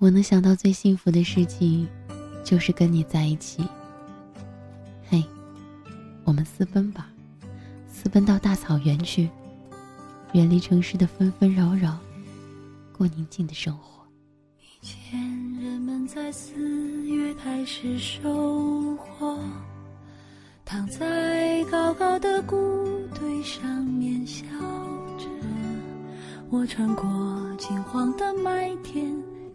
我能想到最幸福的事情，就是跟你在一起。嘿，我们私奔吧，私奔到大草原去，远离城市的纷纷扰扰，过宁静的生活。以前人们在四月开始收获，躺在高高的谷堆上面笑着。我穿过金黄的麦田，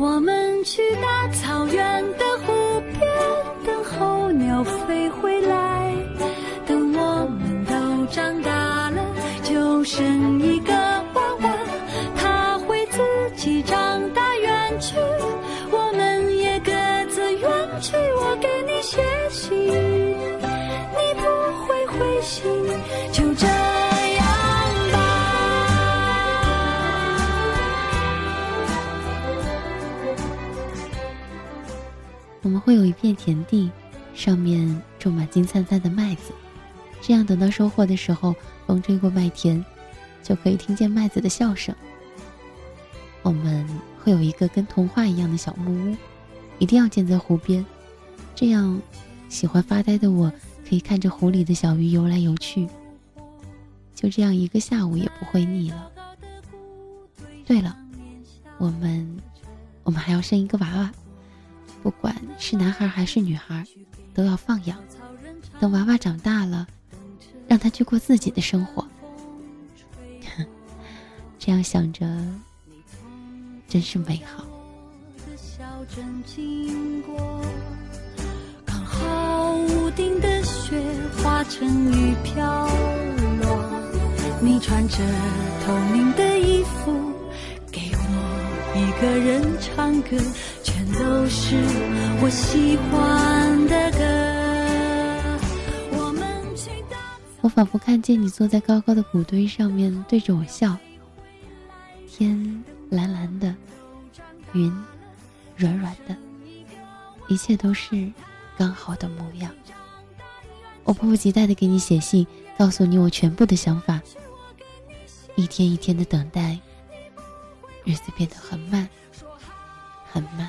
我们去大草原的湖边，等候鸟飞回来，等我们都长大了，就生一个娃娃。他会自己长大远去，我们也各自远去。我给你写信，我们会有一片田地，上面种满金灿灿的麦子，这样等到收获的时候，风吹过麦田，就可以听见麦子的笑声。我们会有一个跟童话一样的小木屋，一定要建在湖边，这样喜欢发呆的我可以看着湖里的小鱼游来游去，就这样一个下午也不会腻了。对了，我们我们还要生一个娃娃，不管是男孩还是女孩，都要放养。等娃娃长大了，让他去过自己的生活。这样想着。真是美好。刚好屋顶的雪化成雨飘落，你穿着透明的衣服，给我一个人唱歌，全都是我喜欢的歌。我仿佛看见你坐在高高的谷堆上面，对着我笑。天。蓝蓝的，云软软的，一切都是刚好的模样。我迫不及待的给你写信，告诉你我全部的想法。一天一天的等待，日子变得很慢，很慢。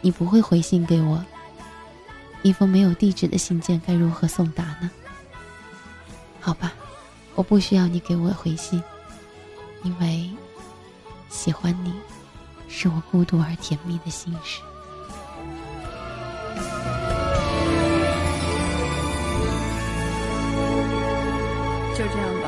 你不会回信给我。一封没有地址的信件该如何送达呢？好吧，我不需要你给我回信，因为喜欢你，是我孤独而甜蜜的心事。就这样。